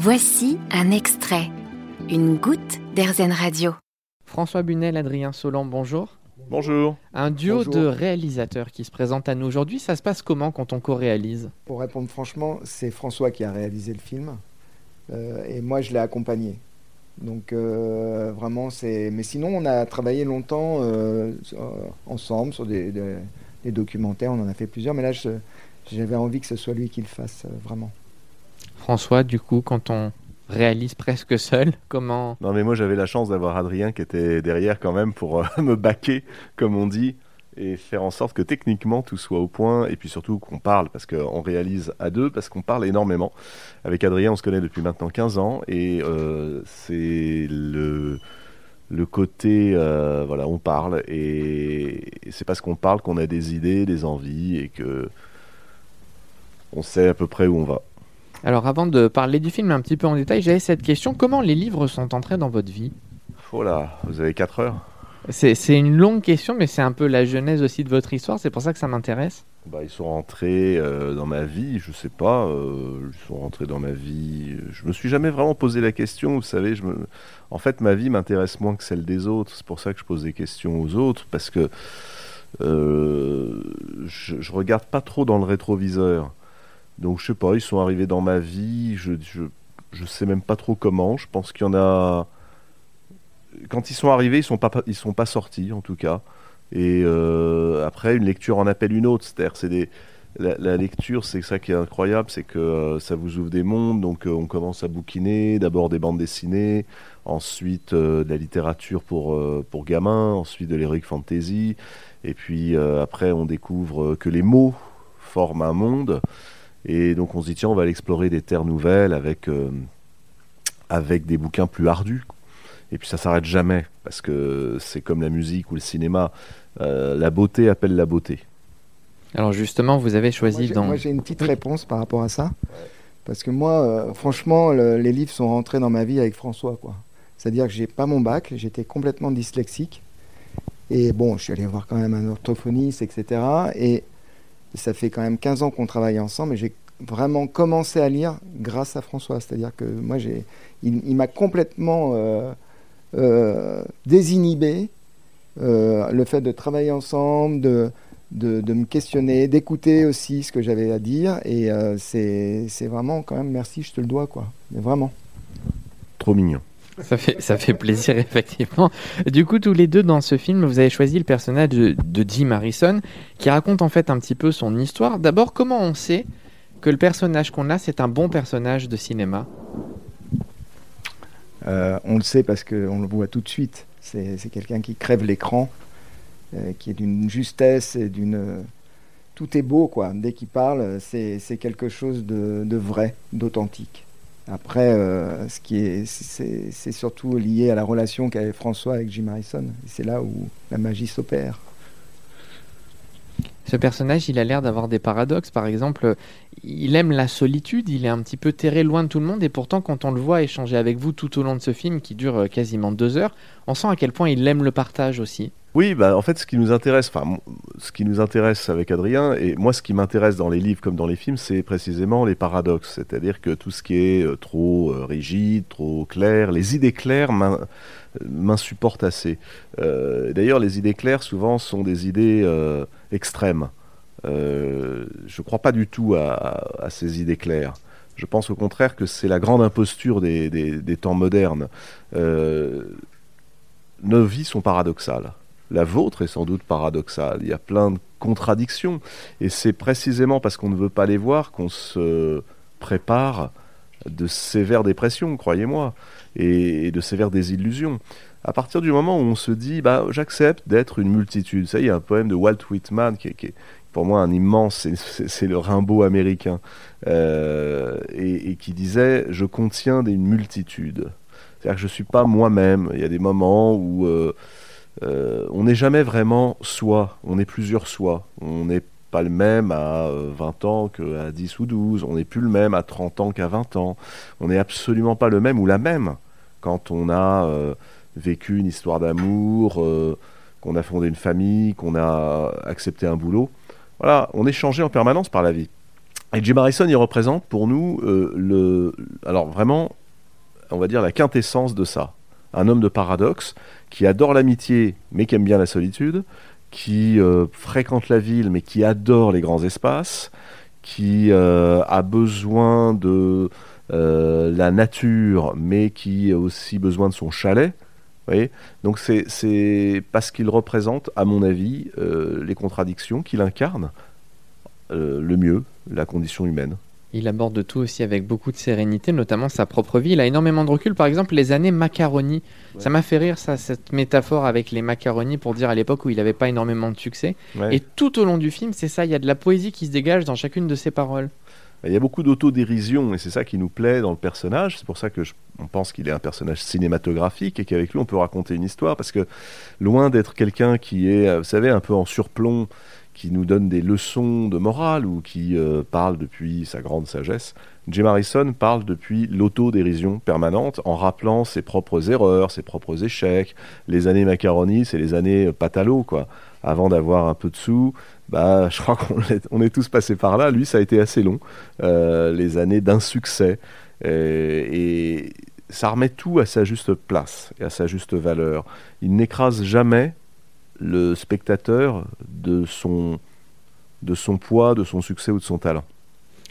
Voici un extrait, une goutte d'Airzen Radio. François Bunel, Adrien Solan, bonjour. Bonjour. Un duo Bonjour. de réalisateurs qui se présente à nous aujourd'hui, ça se passe comment quand on co-réalise? Pour répondre franchement, c'est François qui a réalisé le film euh, et moi je l'ai accompagné. Donc euh, vraiment c'est. Mais sinon on a travaillé longtemps euh, ensemble sur des, des- des documentaires, on en a fait plusieurs, mais là j'avais envie que ce soit lui qui le fasse euh, vraiment. François, du coup, quand on réalise presque seul, comment Non mais moi j'avais la chance d'avoir Adrien qui était derrière quand même pour euh, me baquer, comme on dit, et faire en sorte que techniquement tout soit au point, et puis surtout qu'on parle, parce qu'on réalise à deux, parce qu'on parle énormément. Avec Adrien on se connaît depuis maintenant 15 ans, et euh, c'est le, côté, euh, voilà, on parle, et, et c'est parce qu'on parle qu'on a des idées, des envies, et que on sait à peu près où on va. Alors avant de parler du film un petit peu en détail, j'avais cette question, comment les livres sont entrés dans votre vie? Oh là, vous avez 4 heures C'est une longue question, mais c'est un peu la genèse aussi de votre histoire, c'est pour ça que ça m'intéresse. Bah, ils sont rentrés euh, dans ma vie, je sais pas, euh, ils sont rentrés dans ma vie. Je me suis jamais vraiment posé la question, vous savez. Je me... En fait, ma vie m'intéresse moins que celle des autres. C'est pour ça que je pose des questions aux autres, parce que euh, je, je regarde pas trop dans le rétroviseur. Donc, je sais pas, ils sont arrivés dans ma vie, je, je, sais même pas trop comment. Je pense qu'il y en a. Quand ils sont arrivés, ils sont pas, sont pas sortis, en tout cas. Et euh, après, une lecture en appelle une autre. C'est la, lecture, c'est ça qui est incroyable, c'est que euh, ça vous ouvre des mondes. Donc, euh, on commence à bouquiner, d'abord des bandes dessinées, ensuite de la littérature pour, pour gamins, ensuite de l'heroic fantasy. Et puis après, on découvre que les mots forment un monde. Et donc, on se dit, tiens, on va aller explorer des terres nouvelles avec, euh, avec des bouquins plus ardus. Et puis ça s'arrête jamais, parce que c'est comme la musique ou le cinéma. Euh, la beauté appelle la beauté. Alors justement, vous avez Moi, choisi dans... Moi j'ai une petite réponse par rapport à ça. Parce que moi, euh, franchement, le- les livres sont rentrés dans ma vie avec François. quoi. C'est-à-dire que j'ai pas mon bac, j'étais complètement dyslexique. Et bon, je suis allé voir quand même un orthophoniste, etc. Et ça fait quand même 15 ans qu'on travaille ensemble et j'ai vraiment commencé à lire grâce à François. C'est-à-dire que moi, j'ai, il, m'a complètement euh, euh, désinhibé. Euh, le fait de travailler ensemble, de, de, me questionner, d'écouter aussi ce que j'avais à dire. Et c'est c'est vraiment quand même merci, je te le dois, quoi. Vraiment. Trop mignon. Ça fait, ça fait plaisir, effectivement. Du coup, tous les deux, dans ce film, vous avez choisi le personnage de, Jim Harrison, qui raconte en fait un petit peu son histoire. D'abord, comment on sait que le personnage qu'on a, c'est un bon personnage de cinéma? Euh, on le sait parce qu'on le voit tout de suite. C'est quelqu'un qui crève l'écran, euh, qui est d'une justesse et d'une. Tout est beau, quoi. Dès qu'il parle, c'est quelque chose de, de vrai, d'authentique. Après, euh, ce qui est, c'est surtout lié à la relation qu'avait François avec Jim Harrison. C'est là où la magie s'opère. Ce personnage, il a l'air d'avoir des paradoxes. Par exemple, il aime la solitude, il est un petit peu terré loin de tout le monde, et pourtant, quand on le voit échanger avec vous tout au long de ce film, qui dure euh, quasiment deux heures, on sent à quel point il aime le partage aussi. Oui, bah, en fait, ce qui nous intéresse, enfin, ce qui nous intéresse avec Adrien, et moi, ce qui m'intéresse dans les livres comme dans les films, c'est précisément les paradoxes. C'est-à-dire que tout ce qui est euh, trop euh, rigide, trop clair, les idées claires m'in- m'insupportent assez. Euh, D'ailleurs, les idées claires, souvent, sont des idées euh, extrêmes. Euh, je ne crois pas du tout à, ces idées claires. Je pense au contraire que c'est la grande imposture des, temps modernes. Euh, nos vies sont paradoxales. La vôtre est sans doute paradoxale. Il y a plein de contradictions. Et c'est précisément parce qu'on ne veut pas les voir qu'on se prépare de sévères dépressions, croyez-moi, et, de sévères désillusions. À partir du moment où on se dit, bah, j'accepte d'être une multitude. Ça, il y a un poème de Walt Whitman qui est, pour moi un immense, c'est- le Rimbaud américain, euh, et, qui disait, je contiens une multitude. C'est-à-dire que je ne suis pas moi-même. Il y a des moments où euh, euh, on n'est jamais vraiment soi, on est plusieurs soi. On n'est pas le même à euh, 20 ans qu'à 10 ou 12, on n'est plus le même à 30 ans qu'à 20 ans. On n'est absolument pas le même ou la même quand on a euh, vécu une histoire d'amour, euh, qu'on a fondé une famille, qu'on a accepté un boulot. Voilà, on est changé en permanence par la vie. Et Jim Harrison, il représente pour nous euh, le, alors vraiment, on va dire la quintessence de ça. Un homme de paradoxe qui adore l'amitié mais qui aime bien la solitude, qui euh, fréquente la ville mais qui adore les grands espaces, qui euh, a besoin de la nature mais qui a aussi besoin de son chalet. Donc c'est parce qu'il représente, à mon avis, les contradictions qu'il incarne le mieux, la condition humaine. Il aborde tout aussi avec beaucoup de sérénité, notamment sa propre vie. Il a énormément de recul. Par exemple, les années macaroni. Ça m'a fait rire, ça, cette métaphore avec les macaronis pour dire à l'époque où il n'avait pas énormément de succès. Et tout au long du film, c'est ça. Il y a de la poésie qui se dégage dans chacune de ses paroles. Il y a beaucoup d'autodérision et c'est ça qui nous plaît dans le personnage. C'est pour ça que on pense qu'il est un personnage cinématographique et qu'avec lui on peut raconter une histoire parce que loin d'être quelqu'un qui est, vous savez, un peu en surplomb qui nous donne des leçons de morale ou qui euh, parle depuis sa grande sagesse. Jim Harrison parle depuis l'autodérision permanente en rappelant ses propres erreurs, ses propres échecs. Les années macaroni, c'est les années patalo, quoi. Avant d'avoir un peu de sous, bah, je crois qu'on est, on est tous passés par là. Lui, ça a été assez long, euh, les années d'insuccès. et ça remet tout à sa juste place et à sa juste valeur. Il n'écrase jamais le spectateur de son, de son poids, de son succès ou de son talent.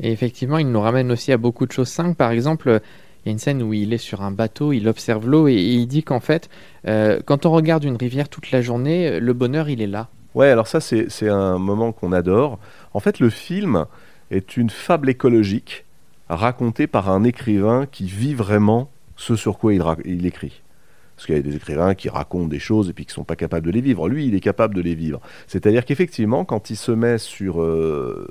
Et effectivement, il nous ramène aussi à beaucoup de choses simples. Par exemple, il y a une scène où il est sur un bateau, il observe l'eau et, il dit qu'en fait, euh, quand on regarde une rivière toute la journée, le bonheur, il est là. Ouais, alors ça, c'est un moment qu'on adore. En fait, le film est une fable écologique racontée par un écrivain qui vit vraiment ce sur quoi il, il écrit. Parce qu'il y a des écrivains qui racontent des choses et puis qui ne sont pas capables de les vivre. Lui, il est capable de les vivre. C'est-à-dire qu'effectivement, quand il se met sur euh,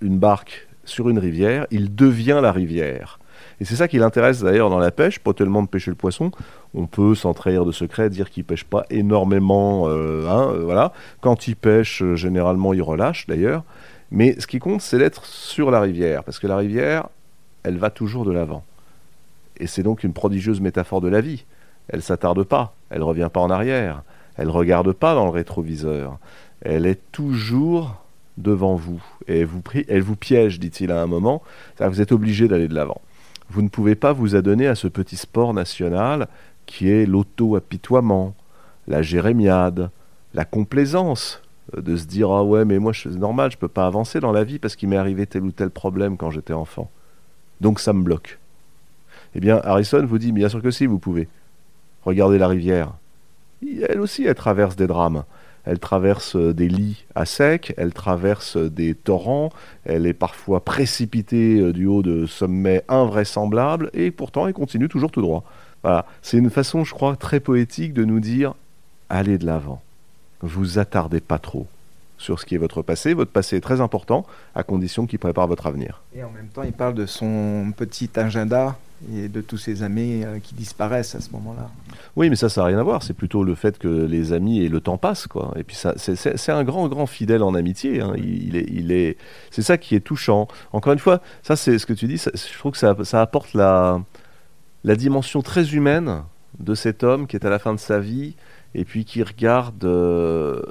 une barque, sur une rivière, il devient la rivière. Et c'est ça qui l'intéresse d'ailleurs dans la pêche, pas tellement de pêcher le poisson. On peut s'en trahir de secret, dire qu'il pêche pas énormément. Euh, hein, euh, voilà. Quand il pêche, généralement, il relâche d'ailleurs. Mais ce qui compte, c'est d'être sur la rivière, parce que la rivière, elle va toujours de l'avant. Et c'est donc une prodigieuse métaphore de la vie. Elle s'attarde pas, elle revient pas en arrière, elle regarde pas dans le rétroviseur. Elle est toujours devant vous et vous, elle vous piège, dit-il à un moment. Vous êtes obligé d'aller de l'avant. Vous ne pouvez pas vous adonner à ce petit sport national qui est l'auto-apitoiement, la jérémiade, la complaisance de se dire ah ouais mais moi c'est normal je peux pas avancer dans la vie parce qu'il m'est arrivé tel ou tel problème quand j'étais enfant donc ça me bloque eh bien Harrison vous dit bien sûr que si vous pouvez Regardez la rivière. Elle aussi, elle traverse des drames. Elle traverse euh, des lits à sec, elle traverse euh, des torrents, elle est parfois précipitée euh, du haut de sommets invraisemblables, et pourtant elle continue toujours tout droit. Voilà. C'est une façon, je crois, très poétique de nous dire allez de l'avant. Vous attardez pas trop sur ce qui est votre passé. Votre passé est très important, à condition qu'il prépare votre avenir. Et en même temps, il parle de son petit agenda et de tous ses amis euh, qui disparaissent à ce moment-là. Oui, mais ça, ça n'a rien à voir. C'est plutôt le fait que les amis et le temps passent, quoi. Et puis ça, c'est un grand, grand fidèle en amitié. Hein. Il, est, il est, c'est ça qui est touchant. Encore une fois, ça, c'est ce que tu dis. je trouve que ça, ça, apporte la, la dimension très humaine de cet homme qui est à la fin de sa vie et puis qui regarde, euh,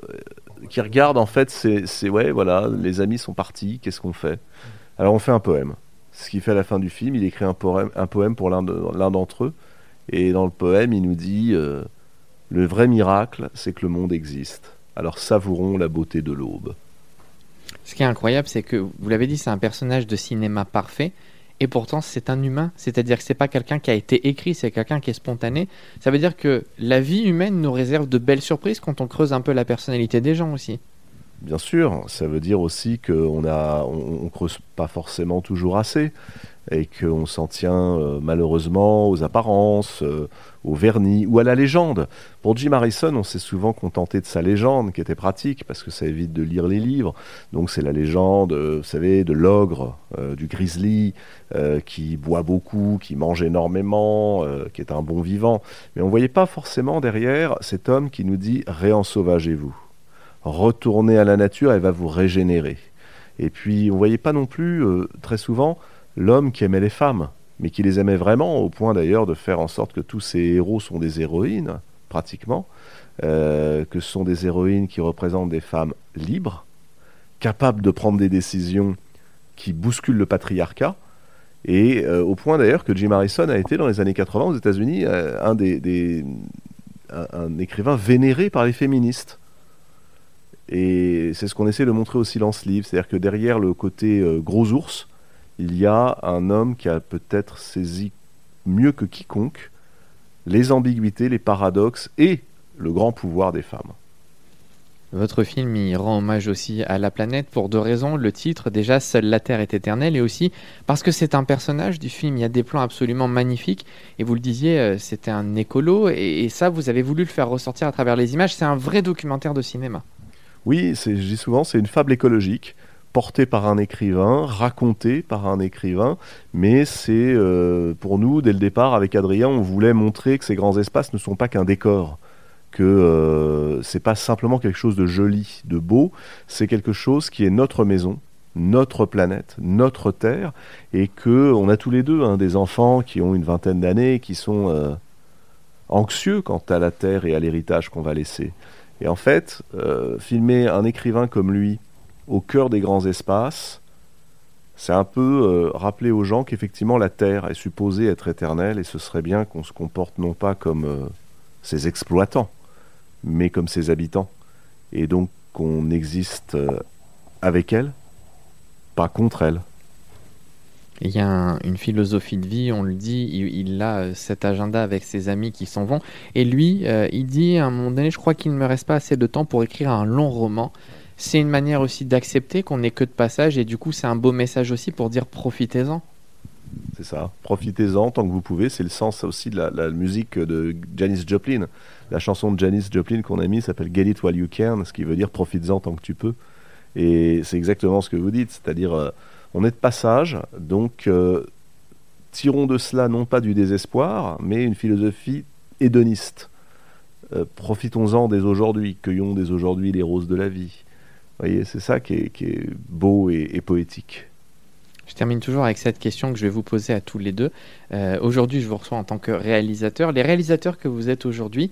qui regarde en fait, c'est, ouais, voilà, les amis sont partis. Qu'est-ce qu'on fait? Alors on fait un poème ce qu'il fait à la fin du film. Il écrit un poème, un poème pour l'un d'entre eux. Et dans le poème, il nous dit euh, Le vrai miracle, c'est que le monde existe. Alors savourons la beauté de l'aube. Ce qui est incroyable, c'est que, vous l'avez dit, c'est un personnage de cinéma parfait. Et pourtant, c'est un humain. C'est-à-dire que c'est pas quelqu'un qui a été écrit, c'est quelqu'un qui est spontané. Ça veut dire que la vie humaine nous réserve de belles surprises quand on creuse un peu la personnalité des gens aussi. Bien sûr, ça veut dire aussi qu'on a, on, creuse pas forcément toujours assez et qu'on s'en tient euh, malheureusement aux apparences, euh, au vernis ou à la légende. Pour Jim Harrison, on s'est souvent contenté de sa légende qui était pratique parce que ça évite de lire les livres. Donc c'est la légende, euh, vous savez, de l'ogre, du grizzly qui boit beaucoup, qui mange énormément, qui est un bon vivant. Mais on ne voyait pas forcément derrière cet homme qui nous dit réensauvagez-vous retourner à la nature, elle va vous régénérer. Et puis, on voyait pas non plus, euh, très souvent, l'homme qui aimait les femmes, mais qui les aimait vraiment, au point d'ailleurs de faire en sorte que tous ces héros sont des héroïnes, pratiquement, euh, que ce sont des héroïnes qui représentent des femmes libres, capables de prendre des décisions qui bouscule le patriarcat. Et au point d'ailleurs que Jim Harrison a été dans les années 80 aux États-Unis un des, un, écrivain vénéré par les féministes. Et c'est ce qu'on essaie de montrer au silence livre, c'est-à-dire que derrière le côté gros ours, il y a un homme qui a peut-être saisi mieux que quiconque les ambiguïtés, les paradoxes et le grand pouvoir des femmes. Votre film rend hommage aussi à la planète pour deux raisons. Le titre, déjà, Seule la Terre est éternelle, et aussi parce que c'est un personnage du film. Il y a des plans absolument magnifiques, et vous le disiez, euh, c'était un écolo, et, ça, vous avez voulu le faire ressortir à travers les images. C'est un vrai documentaire de cinéma. Oui, je dis souvent, c'est une fable écologique portée par un écrivain, racontée par un écrivain, mais c'est euh, pour nous, dès le départ, avec Adrien, on voulait montrer que ces grands espaces ne sont pas qu'un décor que euh, c'est pas simplement quelque chose de joli, de beau, c'est quelque chose qui est notre maison, notre planète, notre terre, et que on a tous les deux hein, des enfants qui ont une vingtaine d'années, qui sont euh, anxieux quant à la terre et à l'héritage qu'on va laisser. Et en fait, euh, filmer un écrivain comme lui au cœur des grands espaces, c'est un peu rappeler aux gens qu'effectivement la terre est supposée être éternelle, et ce serait bien qu'on se comporte non pas comme ses exploitants, mais comme ses habitants. Et donc qu'on existe euh, avec elle, pas contre elle. Il y a une philosophie de vie, on le dit, il, a euh, cet agenda avec ses amis qui s'en vont. Et lui, euh, il dit à un moment donné, je crois qu'il ne me reste pas assez de temps pour écrire un long roman. C'est une manière aussi d'accepter qu'on n'est que de passage et du coup c'est un beau message aussi pour dire profitez-en. C'est ça, profitez-en tant que vous pouvez. C'est le sens aussi de la musique de Janis Joplin la chanson de Janis Joplin qu'on a mis s'appelle Get It While You Can, ce qui veut dire profites-en tant que tu peux. Et c'est exactement ce que vous dites, c'est-à-dire euh, on est de passage, donc euh, tirons de cela non pas du désespoir, mais une philosophie hédoniste. Euh, profitons-en dès aujourd'hui, cueillons dès aujourd'hui les roses de la vie. Vous voyez, c'est ça qui est, beau et, poétique. Je termine toujours avec cette question que je vais vous poser à tous les deux. aujourd'hui, je vous reçois en tant que réalisateur. Les réalisateurs que vous êtes aujourd'hui,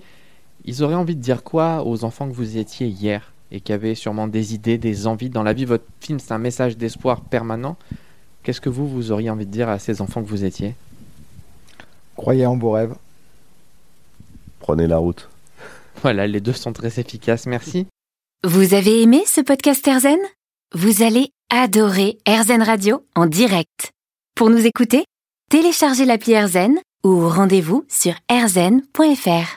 ils auraient envie de dire quoi aux enfants que vous étiez hier? Et qui avaient sûrement des idées, des envies dans la vie Votre film, c'est un message d'espoir permanent. Qu'est-ce que vous, vous auriez envie de dire à ces enfants que vous étiez? Croyez en vos rêves. Prenez la route. Voilà, les deux sont très efficaces. Merci. Vous avez aimé ce podcast Erzen Vous allez adorer Erzen Radio en direct. Pour nous écouter, téléchargez l'appli Erzen ou rendez-vous sur erzen.fr.